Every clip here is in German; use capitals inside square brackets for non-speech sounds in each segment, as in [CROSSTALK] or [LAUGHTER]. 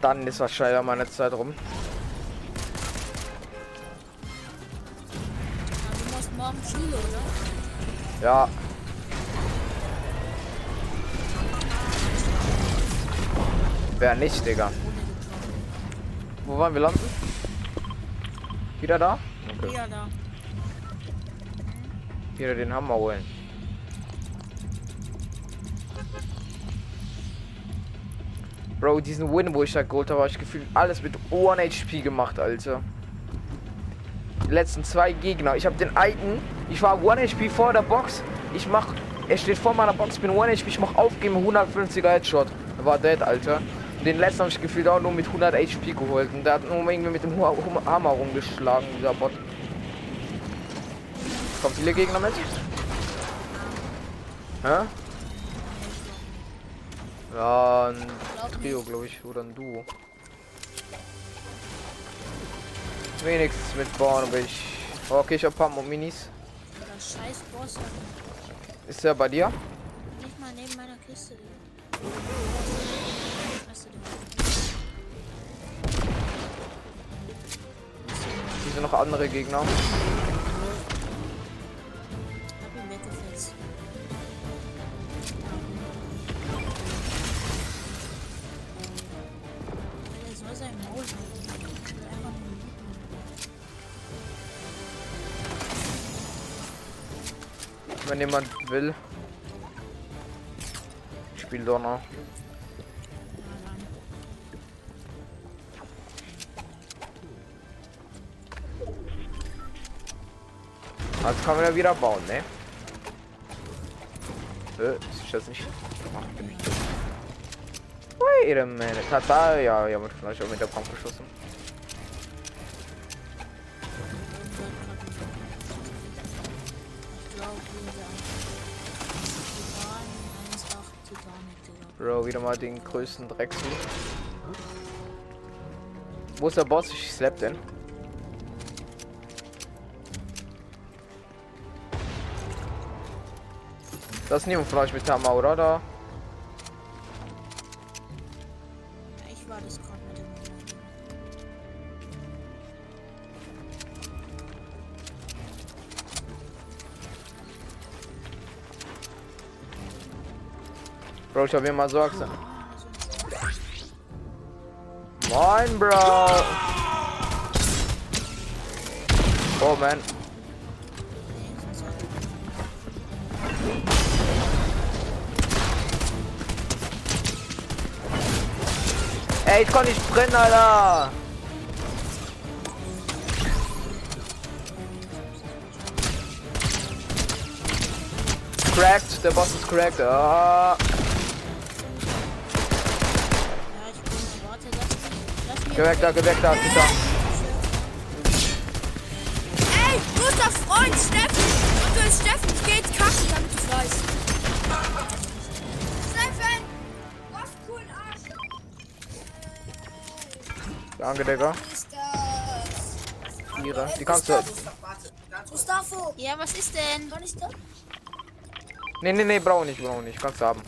Dann ist wahrscheinlich meine Zeit rum. Ja, du machst morgen Schule, oder? Ja. Wer nicht, Digga. Wo wollen wir landen? Wieder da? Okay. Ja, da. Wieder den Hammer holen. Bro, diesen Win, wo ich da geholt habe, habe ich gefühlt alles mit 1 HP gemacht, Alter. Die letzten zwei Gegner. Ich habe den alten, ich war 1 HP vor der Box. Ich mach, er steht vor meiner Box, ich bin 1 HP, ich mach aufgeben, 150er Headshot. War dead, Alter. Den letzten habe ich gefühlt auch nur mit 100 HP geholt. Und der hat nur irgendwie mit dem Hammer rumgeschlagen, dieser Bot. Kommen viele Gegner mit? Hä? Ja, ein Trio, glaube ich, oder ein Duo. Wenigstens mit Born, aber ich. Okay, ich hab und Minis. Ist der bei dir? Nicht mal neben meiner Kiste. Hier sind noch andere Gegner. Jemand will. Ich spiel Donner. Also kann man ja wieder bauen, ne? Äh, ist das nicht? Ach, bin ich dumm. Wait a minute. Hat da, ja, mit vielleicht auch mit der Pump geschossen. Bro, wieder mal den größten Dreck zu. Wo ist der Boss? Ich slap den. Das ist niemand von euch mit Hammer, oder? Da. Ich war das gerade Bro, ich hab mir mal Sorge. Moin, Bro. Oh, man. Ey, ich kann nicht sprinten, Alter. Cracked, der Boss ist cracked. Ah. Geh weg da, geh weg da, Peter. Ey, guter Freund, Steffen! Und du Steffen, ich geh jetzt kacken, damit du weißt. Steffen! Was coolen Arsch! Danke, Digga. ist das? Ihre. Die kannst du. Gustavo! Ja, was ist denn? Kann ich das? Nee, nee, nee, brauch nicht, brauch nicht. Kannst du haben.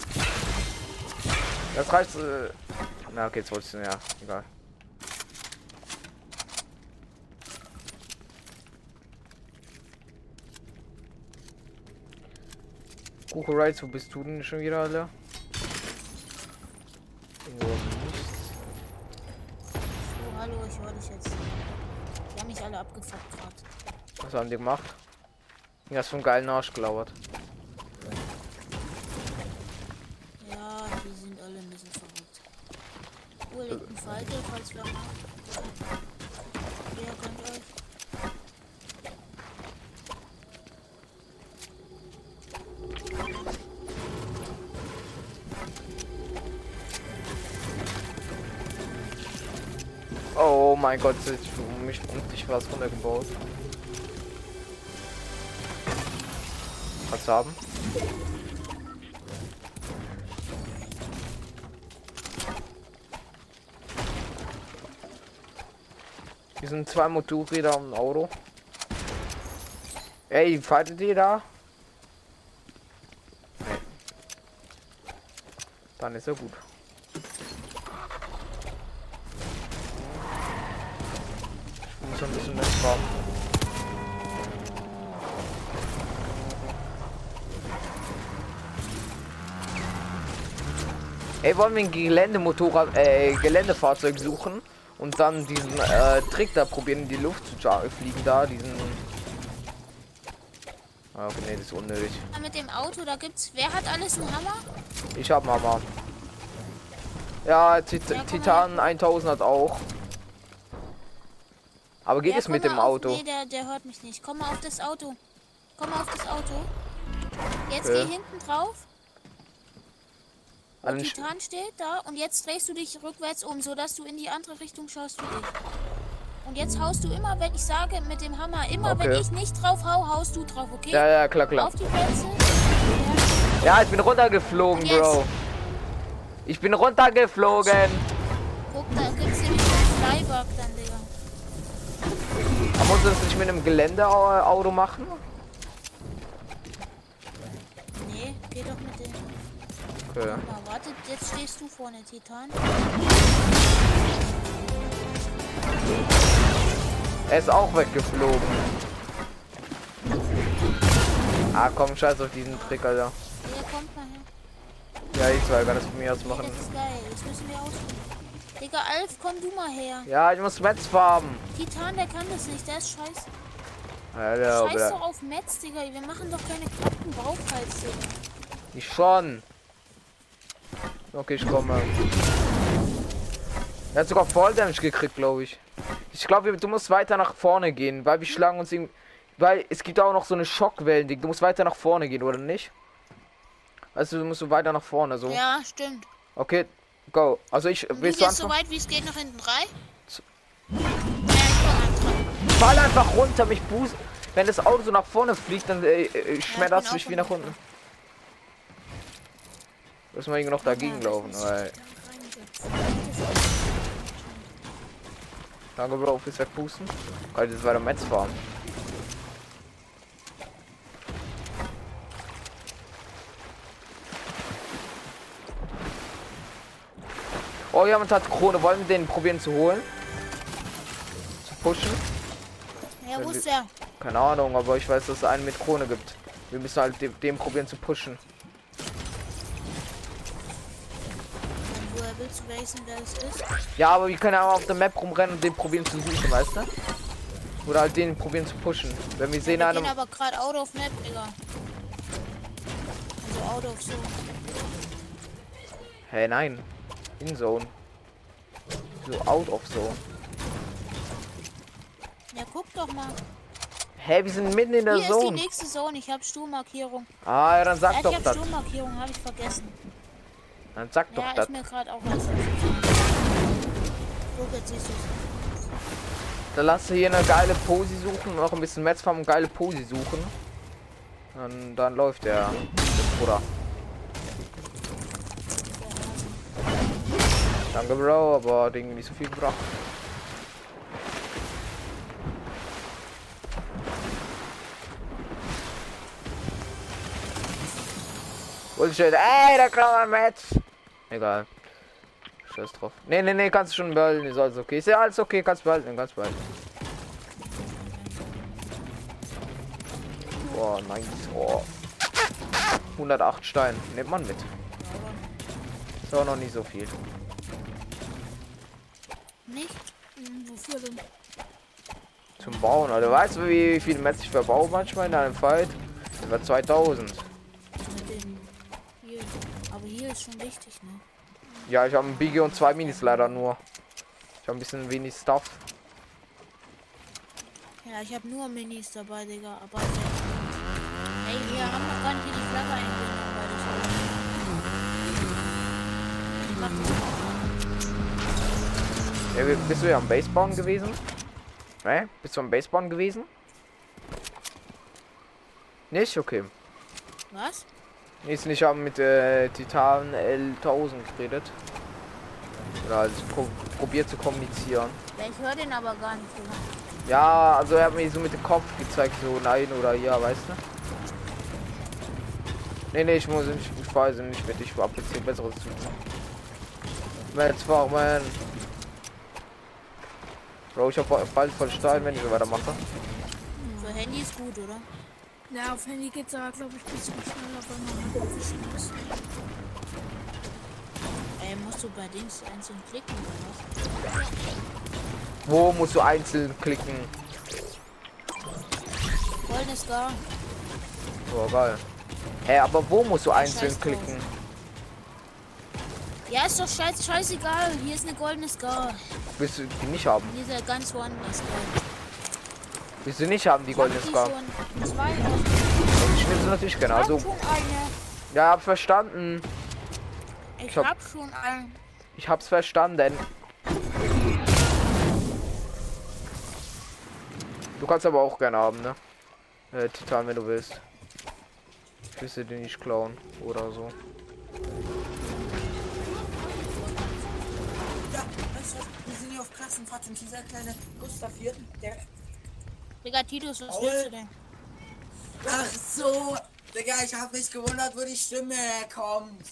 Das reicht. Äh... Na, okay, jetzt wolltest du. Ja, egal. Kuchen Rides, wo bist du denn schon wieder, nichts. Oh, hallo, ich höre dich jetzt. Die haben mich alle abgefuckt gerade. Was haben die gemacht? Ja, hast so einen geilen Arsch gelauert. Mein Gott, ich um mich dich was runtergebaut. Kannst du haben? Hier sind zwei Motorräder und ein Auto. Ey, fightet ihr da? Dann ist er gut. So ein bisschen Netzfarm. Ey, wollen wir ein Geländemotorrad, äh, Geländefahrzeug suchen und dann diesen äh, Trick da probieren, in die Luft zu fliegen da, diesen. Ah, okay, nee, das ist unnötig. Ja, Mit dem Auto, da gibt's. Wer hat alles einen Hammer? Ich hab Mama. Ja, Tit Ja, Titan 1000 hat auch. Aber geht Ja, es mit dem auf- Auto? Nee, der, der hört mich nicht. Komm mal auf das Auto. Komm mal auf das Auto. Jetzt Okay. geh hinten drauf. Wo An den Sch- Titan steht da und jetzt drehst du dich rückwärts um, so dass du in die andere Richtung schaust wie ich. Und jetzt haust du immer, wenn ich sage mit dem Hammer, immer wenn Okay. ich nicht drauf hau, haust du drauf, okay? Ja, ja, klar, klar. Auf die Plätze. Ja, ich bin runtergeflogen. Bro. Ich bin runtergeflogen. Guck, da gibt's nämlich einen Flybug dann, Digga. Aber muss das nicht mit einem Geländeauto machen? Nee, geh doch mit dem. Okay. Mal, warte, jetzt stehst du vorne, Titan. Er ist auch weggeflogen. Ah, komm, scheiß auf diesen Trick, Alter. Ja, ich zwei kann das von mir aus machen. das ist geil. Das müssen wir ausprobieren. Digga, Alf, komm du mal her. Ja, ich muss Metz farben. Titan, der kann das nicht. Der ist scheiße. Alter, Scheiß doch auf Metz, Digga. Wir machen doch keine Klappen Bauchhals, Digga. ich schon. Okay, ich komme. Er hat sogar Fall Damage gekriegt, glaube ich. Ich glaube, du musst weiter nach vorne gehen, weil wir schlagen uns irgendwie. Weil es gibt auch noch so eine Schockwellen, du musst weiter nach vorne gehen, oder nicht? Also du musst weiter nach vorne, so. Ja, stimmt. Okay, go. Also ich gehst so anfangen? weit, wie es geht, nach hinten rein? Ja, komm einfach. Fall einfach runter, mich buß. Wenn das Auto so nach vorne fliegt, dann äh, äh, schmettert es bin mich wie nach unten. Müssen wir irgendwie noch dagegen Ja, laufen, weil. Danke, Bro, fürs Wegpusten. Kann ich jetzt weiter Metz fahren. Oh, jemand hat Krone. Wollen wir den probieren zu holen? Zu pushen? Ja, wo ist der? Keine Ahnung, aber ich weiß, dass es einen mit Krone gibt. Wir müssen halt dem, dem probieren zu pushen. Woher willst du wissen, wer es ist? Ja, aber wir können ja auch auf der Map rumrennen und den probieren zu suchen, weißt du? Oder halt den probieren zu pushen. Wenn wir sehen Wir einen. gehen aber gerade out of map, Digga. Also out of so. Hey, nein. In Zone. So out of Zone. Ja, guck doch mal. Hä, hey, wir sind mitten in der Hier ist die Zone. nächste Zone. Ich habe Sturmmarkierung. Ah, ja, dann sag Ja, doch ich habe das. Habe ich vergessen. Dann sag doch Ja, das. ist mir gerade auch was. Guck, jetzt siehst du's. Dann lass hier eine geile Posi suchen, noch ein bisschen Metz und geile Posi suchen. Dann, dann läuft der, der Bruder. Danke, Bro, aber hat nicht so viel gebracht. Bullshit. Ey, da kann man Metz. Egal. Scheiß drauf. Nee, nee, nee, kannst du schon behalten. Ist alles okay. Ist ja alles okay, kannst behalten, kannst behalten. Boah, nice. Oh. 108 Stein. Nimmt man mit. Ist auch noch nicht so viel. Nicht? Hm, wofür denn? Zum Bauen. Also weißt du, wie viel Metz ich verbaue manchmal in einem Fight? Über 2000. Mit dem hier. Aber hier ist schon wichtig, ne? Ja, ich habe ein Biggie und zwei Minis leider nur. Ich habe ein bisschen wenig Stuff. Ja, ich habe nur Minis dabei, Digga. Aber Ey, wir haben noch gar nicht die Flagge eingenommen, weil ich. Ich mach das mal. Ja, bist du ja am Basebauen gewesen? Ne? Bist du am Basebauen gewesen? Nicht? Okay. Was? Ist nicht haben mit äh, Titan L1000 geredet. Oder also pro probiert zu kommunizieren. Ja, ich höre den aber gar nicht, Digga. Ja, also er hat mir so mit dem Kopf gezeigt, so nein oder ja, weißt du? Nee, nee, ich muss nicht, ich weiß nicht mit, ich jetzt hier besseres zu tun. Metz farmen. Bro, ich hab bald voll Stein, wenn ich so weitermache. Für Handy ist gut, oder? Ja, auf Handy geht's aber, glaube ich, ein bisschen schneller, wenn man wischen muss. Ey, musst du bei Dings einzeln klicken oder was? Wo musst du einzeln klicken? Goldenes Gar. Oh, geil. Hä, aber wo musst du einzeln Scheiß drauf. klicken? Ja, ist doch scheiß, scheißegal. Hier ist eine goldene Scar. Willst du die nicht haben? Ja ganz woanders. Willst du nicht haben, die goldene Scar? Ich nehme sie natürlich gerne. Also, ja, hab verstanden. Ich, Ich hab- hab schon eine. Ich hab's verstanden. Du kannst aber auch gerne haben, ne? Äh, Titan, wenn du willst. Ich will sie dir nicht klauen oder so. Klassenfahrt und dieser kleine Gustav hier, der. Digga, Titus, was Paul? willst du denn? Ach so, Digga, ich hab mich gewundert, wo die Stimme herkommt.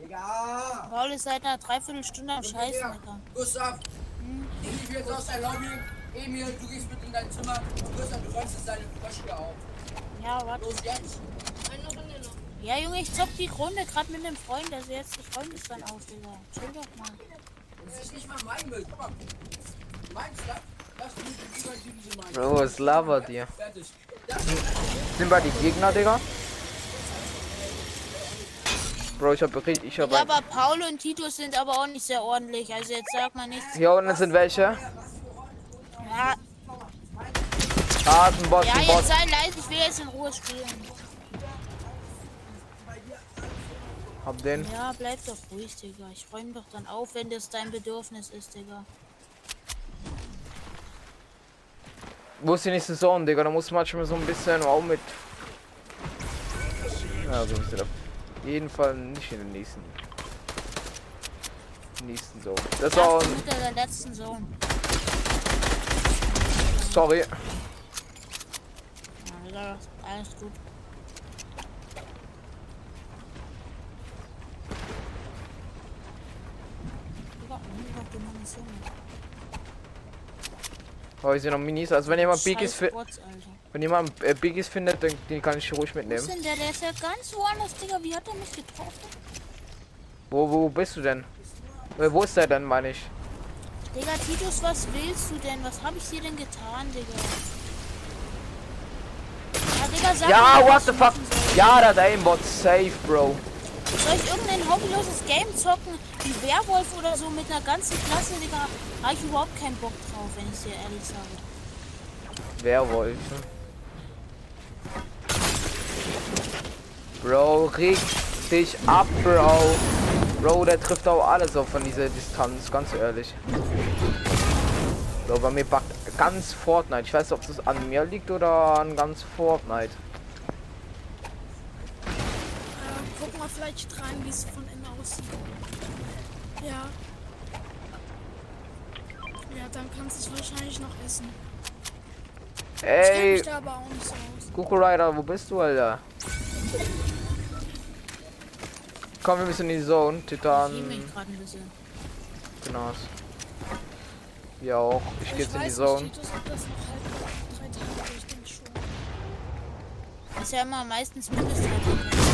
Digga! Paul ist seit einer Dreiviertelstunde am Scheißen, Digga. Gustav, ich gehe jetzt aus der Lobby. Emil, du gehst mit in dein Zimmer und Gustav, du räumst jetzt deine Frösche auf. Ja, warte. Los jetzt! Ja, Junge, ich zock die Runde gerade mit einem Freund. Also jetzt das Freund ist dann auf, Digga. Chill doch mal. Das ist nicht mal mein Müll, guck mal. Mein mein. Bro, was labert? Fertig. Sind wir die Gegner, Digga? Bro, ich hab richtig. Ich hab aber Paul und Titus sind aber auch nicht sehr ordentlich. Also jetzt sag mal nichts. Hier unten sind welche. Ja, Ah, ist ein Boss, ja jetzt sei leise. Ich will jetzt in Ruhe spielen. Hab den. Ja, bleib doch ruhig, Digga. Ich räume doch dann auf, wenn das dein Bedürfnis ist, Digga. Wo ist die nächste Zone, Digga? Da muss manchmal so ein bisschen auch mit. Ja, so ist auf jeden Fall nicht in den nächsten. Nächsten Zone. Das war. Mit der letzten Zone. Sorry. Ja, alles gut. Digga, Oh, hier sind noch Minis. Also wenn jemand Biggies, fi Bots, Alter. wenn jemand äh, Biggies findet, dann den kann ich ruhig Wo mitnehmen. denn der? Der ist ja ganz woanders, Digga. Wie hat er mich getroffen? Wo, wo bist du denn? Äh, wo ist der denn, meine ich? Digga, Titus, was willst du denn? Was habe ich dir denn getan, Digga? Ja, Digga, sag Ja, mir, what the fuck? Ja, das Aimbot safe, Bro. Soll ich irgendein hobbyloses Game zocken, wie Werwolf oder so mit einer ganzen Klasse, Digga? Habe ich überhaupt keinen Bock drauf, wenn ich dir ehrlich sage. Werwolf. Bro, reg dich ab, Bro. Bro, der trifft auch alles auf von dieser Distanz, ganz ehrlich. Bro, bei mir backt ganz Fortnite. Ich weiß nicht, ob das an mir liegt oder an ganz Fortnite. Vielleicht rein, wie es von innen aussieht. Ja. Ja, dann kannst du es wahrscheinlich noch essen. Ich Ey, mich da aber auch nicht so aus. Kuku Rider, wo bist du, Alter? Komm, wir müssen in die Zone. Ich Titan. liebe mich gerade ein bisschen. Genau. Ja auch. Ich Ich gehe jetzt in die Zone. nicht, Titus das noch halt drei Tage, ich denke schon. Das ist ja immer meistens Mindestzeit.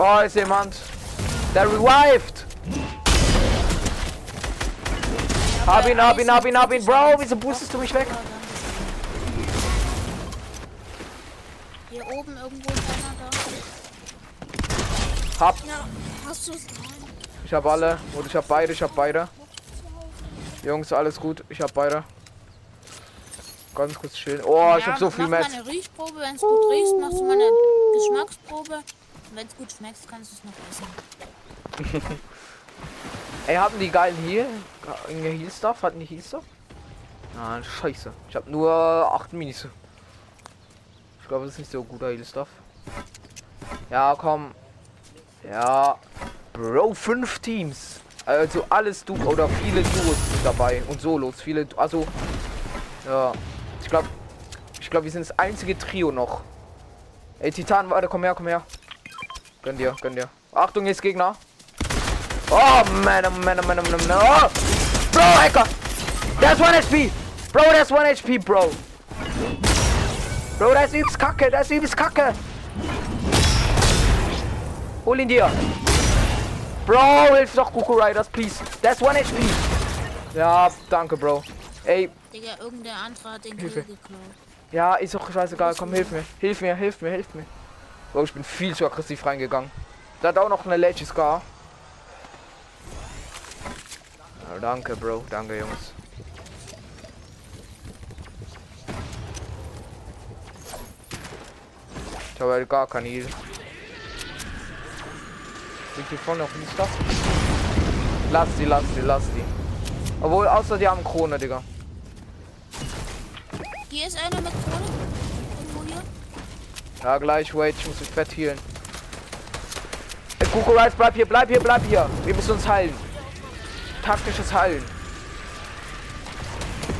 Oh, ist jemand. Der revived. Hab ihn, hab ihn, hab ihn, hab ihn. Bro, wieso boostest du mich weg? Hier oben irgendwo ist einer da. Hab. Ja, hast du es? Nein. Ich hab alle. Und ich hab beide, ich hab beide. Jungs, alles gut. Ich hab beide. Ganz kurz chillen. Oh, ich hab so viel mach Metz. mal eine Riechprobe, wenn es gut riecht, machst du mal eine Geschmacksprobe. Wenn es gut schmeckt, kannst du es noch essen. [LAUGHS] Ey, hatten die geilen Heal? Irgendeine Heal-Stuff? Hatten die Heal-Stuff? Ah, scheiße. Ich hab nur 8 Minis. Ich glaube, das ist nicht so guter Heal-Stuff. Ja, komm. Ja. Bro, 5 Teams. Also alles du oder viele Duos sind dabei und Solos. Viele, Du- also. Ja. Ich glaube, ich glaube, wir sind das einzige Trio noch. Ey, Titan, warte, komm her, komm her. Gönn dir, gönn dir. Achtung, jetzt Gegner. Oh man, oh man, oh man, oh man, oh man. Oh! Bro, Hacker! That's 1 HP! Bro, that's 1 HP, Bro! Bro, das ist übelst kacke, das ist übelst kacke! Hol ihn dir! Bro, hilf doch Goku Riders, please! That's 1 HP! Ja, danke, Bro. Ey, Digga, irgendein anderer hat den Hilfe. geklaut. ja, ist doch scheißegal, komm, hilf mir. Hilf mir, hilf mir, hilf mir. Bro, ich bin viel zu aggressiv reingegangen. Da hat auch noch eine Leggy Scar. Ja, danke, Bro. Danke, Jungs. Ich habe halt gar kein Heal. Liegt hier vorne noch ein Stuff? Lass die, lass die, lass die. Obwohl, außer die haben Krone, Digga. Hier ist einer mit Krone. Ja, gleich, wait, ich muss mich fett healen. Ey, Kuku Rice, bleib hier, bleib hier, bleib hier. Wir müssen uns heilen. Taktisches Heilen.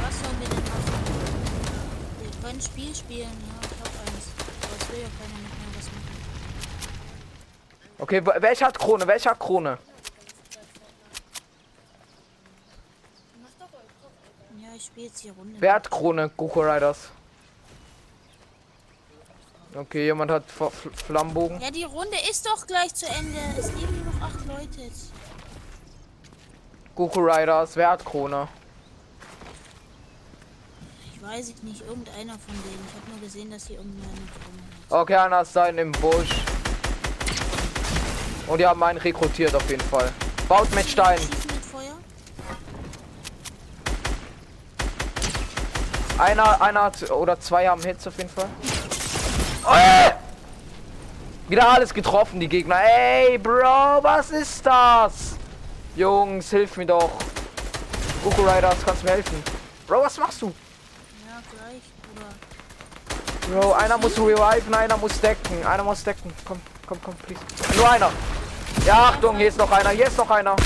Was sollen wir denn machen? Wir können Spiel spielen, ja, ich hab eins. Aber es will ja keiner mit mir was machen. Okay, welcher hat Krone? Welcher hat Krone? Ja, ich spiele jetzt hier Runde. Wer hat Krone? Goku Riders. Okay, jemand hat F Flammenbogen. Ja, die Runde ist doch gleich zu Ende. Es leben nur noch acht Leute. Goku Riders, wer hat Krone? Ich weiß es nicht, irgendeiner von denen. Ich habe nur gesehen, dass hier irgendeiner mit hat. Okay, einer ist da in dem Busch. Und die haben einen rekrutiert auf jeden Fall. Baut mit Stein. Einer, einer hat, oder zwei haben Hits auf jeden Fall. Oh! Wieder alles getroffen, die Gegner. Ey, Bro, was ist das? Jungs, hilf mir doch. Goku Riders, kannst du mir helfen? Bro, was machst du? Ja, gleich, Bruder. Bro, einer muss reviven, einer muss decken. Einer muss decken. Komm, komm, komm, please. Nur einer. Ja, Achtung, hier ist noch einer. Hier ist noch einer.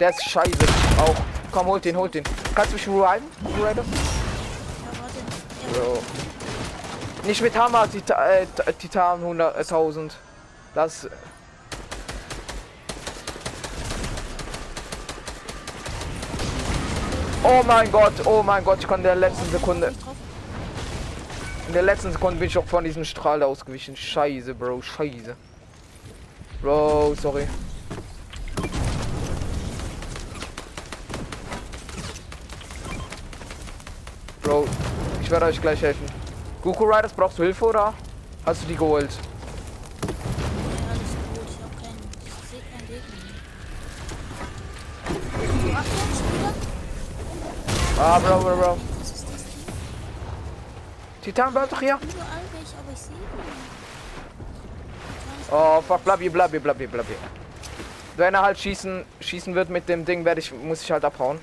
Der ist scheiße. Auch. Komm, holt den, holt den. Kannst du mich reviven? Goku Riders? Ja, warte. Ja, Bro. Nicht mit Hammer, Tita äh, Titan 100, äh, 1000. Das. Oh mein Gott, oh mein Gott, ich konnte in der letzten Sekunde. In der letzten Sekunde bin ich auch von diesem Strahl ausgewichen. Scheiße, Bro, scheiße. Bro, sorry. Bro, ich werde euch gleich helfen. Goku Riders, brauchst du Hilfe oder hast du die geholt? Ah, Bro, Bro, Bro. Titan, bleib doch hier. Oh, fuck, bleib hier, bleib hier, bleib hier, bleib hier. Wenn er halt schießen, schießen wird mit dem Ding, werde ich, muss ich halt abhauen.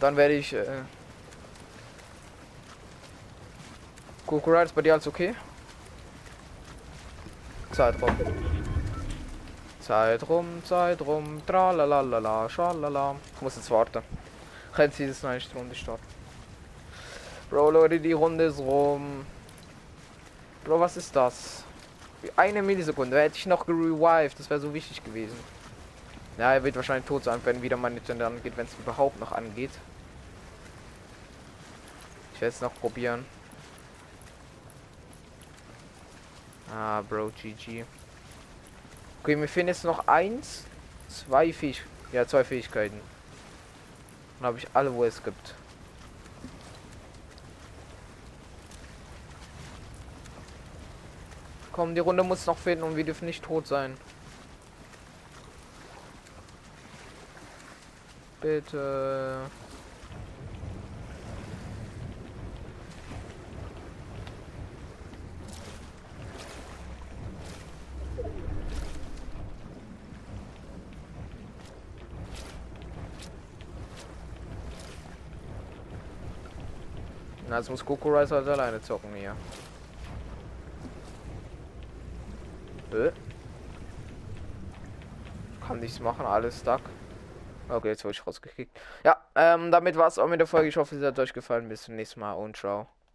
Dann werde ich, äh... Goku Riders, bei dir alles okay? Zeit rum. Zeit rum, Zeit rum, tralalala, schalala. Ich muss jetzt warten. Können Sie das neue Runde starten? Bro, Leute, die Runde ist rum. Bro, was ist das? Eine Millisekunde, hätte ich noch gerevived, das wäre so wichtig gewesen. Ja, er wird wahrscheinlich tot sein, wenn wieder meine Turn angeht, wenn es überhaupt noch angeht. Ich werde es noch probieren. Ah, Bro, GG. Okay, mir fehlen jetzt noch eins, zwei Fähig ja, zwei Fähigkeiten. Dann habe ich alle, wo es gibt. Komm, die Runde muss noch finden und wir dürfen nicht tot sein. Bitte. Jetzt muss Goku Rice halt alleine zocken hier. Äh. Kann nichts machen, alles stuck. Okay, jetzt wurde ich rausgekickt. Ja, ähm, damit war es auch mit der Folge. Ich hoffe, es hat euch gefallen. Bis zum nächsten Mal und ciao.